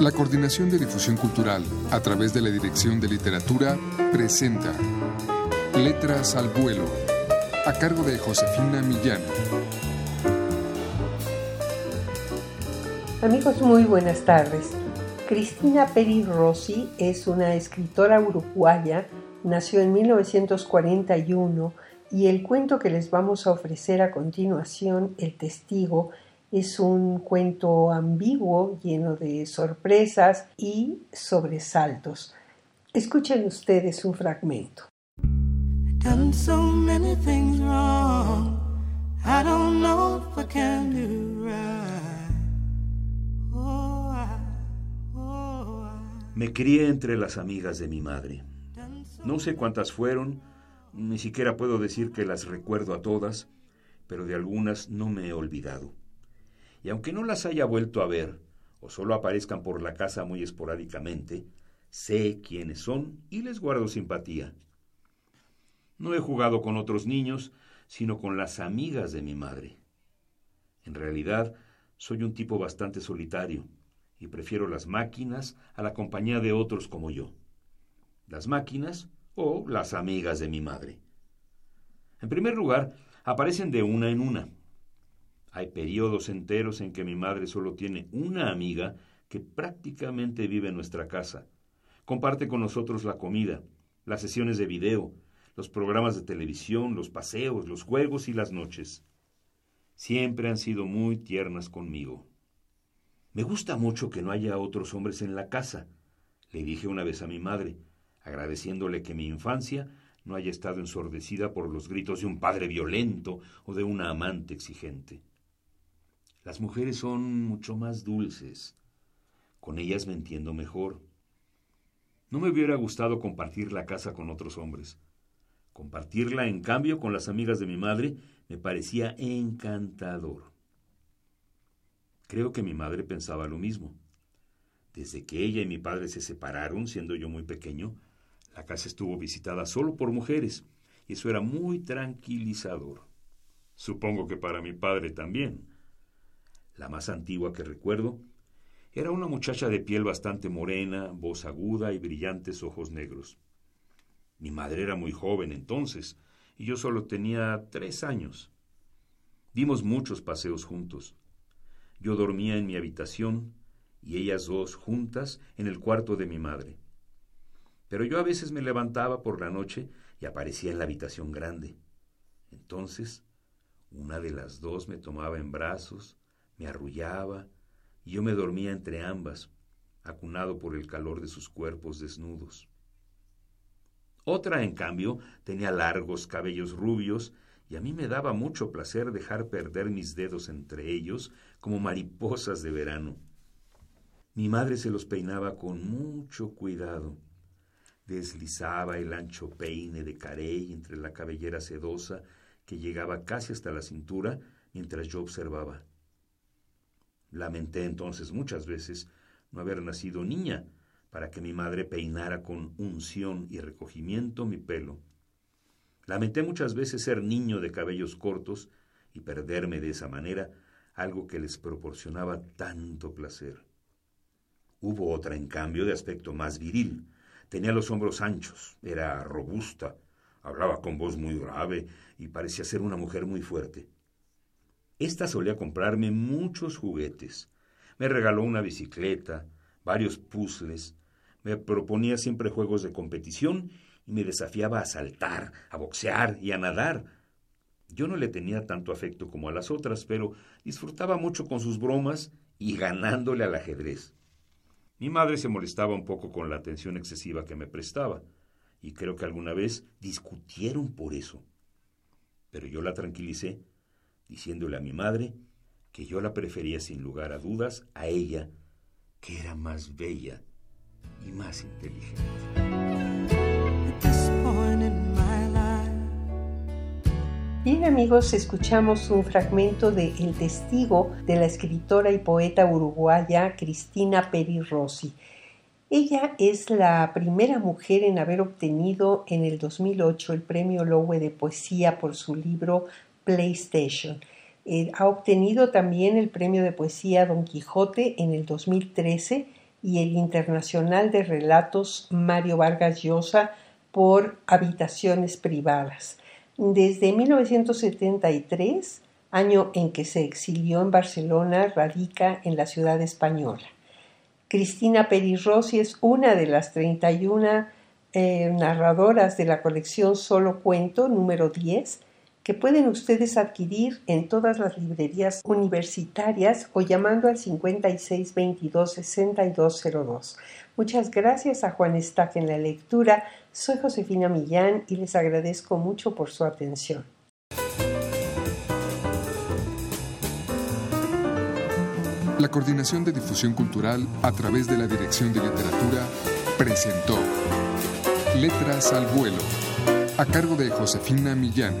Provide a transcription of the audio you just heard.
La Coordinación de Difusión Cultural, a través de la Dirección de Literatura, presenta Letras al Vuelo, a cargo de Josefina Millán. Amigos, muy buenas tardes. Cristina Peri Rossi es una escritora uruguaya, nació en 1941 y el cuento que les vamos a ofrecer a continuación, El Testigo, es un cuento ambiguo, lleno de sorpresas y sobresaltos. Escuchen ustedes un fragmento. Me crié entre las amigas de mi madre. No sé cuántas fueron, ni siquiera puedo decir que las recuerdo a todas, pero de algunas no me he olvidado. Y aunque no las haya vuelto a ver, o solo aparezcan por la casa muy esporádicamente, sé quiénes son y les guardo simpatía. No he jugado con otros niños, sino con las amigas de mi madre. En realidad, soy un tipo bastante solitario y prefiero las máquinas a la compañía de otros como yo. Las máquinas o las amigas de mi madre. En primer lugar, aparecen de una en una. Hay periodos enteros en que mi madre solo tiene una amiga que prácticamente vive en nuestra casa. Comparte con nosotros la comida, las sesiones de video, los programas de televisión, los paseos, los juegos y las noches. Siempre han sido muy tiernas conmigo. Me gusta mucho que no haya otros hombres en la casa, le dije una vez a mi madre, agradeciéndole que mi infancia no haya estado ensordecida por los gritos de un padre violento o de una amante exigente. Las mujeres son mucho más dulces. Con ellas me entiendo mejor. No me hubiera gustado compartir la casa con otros hombres. Compartirla, en cambio, con las amigas de mi madre me parecía encantador. Creo que mi madre pensaba lo mismo. Desde que ella y mi padre se separaron, siendo yo muy pequeño, la casa estuvo visitada solo por mujeres, y eso era muy tranquilizador. Supongo que para mi padre también. La más antigua que recuerdo era una muchacha de piel bastante morena, voz aguda y brillantes ojos negros. Mi madre era muy joven entonces, y yo solo tenía tres años. Dimos muchos paseos juntos. Yo dormía en mi habitación y ellas dos juntas en el cuarto de mi madre. Pero yo a veces me levantaba por la noche y aparecía en la habitación grande. Entonces, una de las dos me tomaba en brazos, me arrullaba, y yo me dormía entre ambas, acunado por el calor de sus cuerpos desnudos. Otra, en cambio, tenía largos cabellos rubios, y a mí me daba mucho placer dejar perder mis dedos entre ellos como mariposas de verano. Mi madre se los peinaba con mucho cuidado. Deslizaba el ancho peine de carey entre la cabellera sedosa que llegaba casi hasta la cintura mientras yo observaba. Lamenté entonces muchas veces no haber nacido niña para que mi madre peinara con unción y recogimiento mi pelo. Lamenté muchas veces ser niño de cabellos cortos y perderme de esa manera algo que les proporcionaba tanto placer. Hubo otra, en cambio, de aspecto más viril. Tenía los hombros anchos, era robusta, hablaba con voz muy grave y parecía ser una mujer muy fuerte. Esta solía comprarme muchos juguetes. Me regaló una bicicleta, varios puzzles, me proponía siempre juegos de competición y me desafiaba a saltar, a boxear y a nadar. Yo no le tenía tanto afecto como a las otras, pero disfrutaba mucho con sus bromas y ganándole al ajedrez. Mi madre se molestaba un poco con la atención excesiva que me prestaba, y creo que alguna vez discutieron por eso. Pero yo la tranquilicé diciéndole a mi madre que yo la prefería sin lugar a dudas a ella, que era más bella y más inteligente. Bien amigos, escuchamos un fragmento de El testigo de la escritora y poeta uruguaya Cristina Peri Rossi. Ella es la primera mujer en haber obtenido en el 2008 el premio Lowe de poesía por su libro PlayStation. Eh, ha obtenido también el premio de poesía Don Quijote en el 2013 y el Internacional de Relatos Mario Vargas Llosa por Habitaciones Privadas. Desde 1973, año en que se exilió en Barcelona, radica en la ciudad española. Cristina Rossi es una de las 31 eh, narradoras de la colección Solo Cuento número 10 que pueden ustedes adquirir en todas las librerías universitarias o llamando al 5622-6202. Muchas gracias a Juan Estac en la lectura. Soy Josefina Millán y les agradezco mucho por su atención. La Coordinación de Difusión Cultural a través de la Dirección de Literatura presentó Letras al Vuelo, a cargo de Josefina Millán.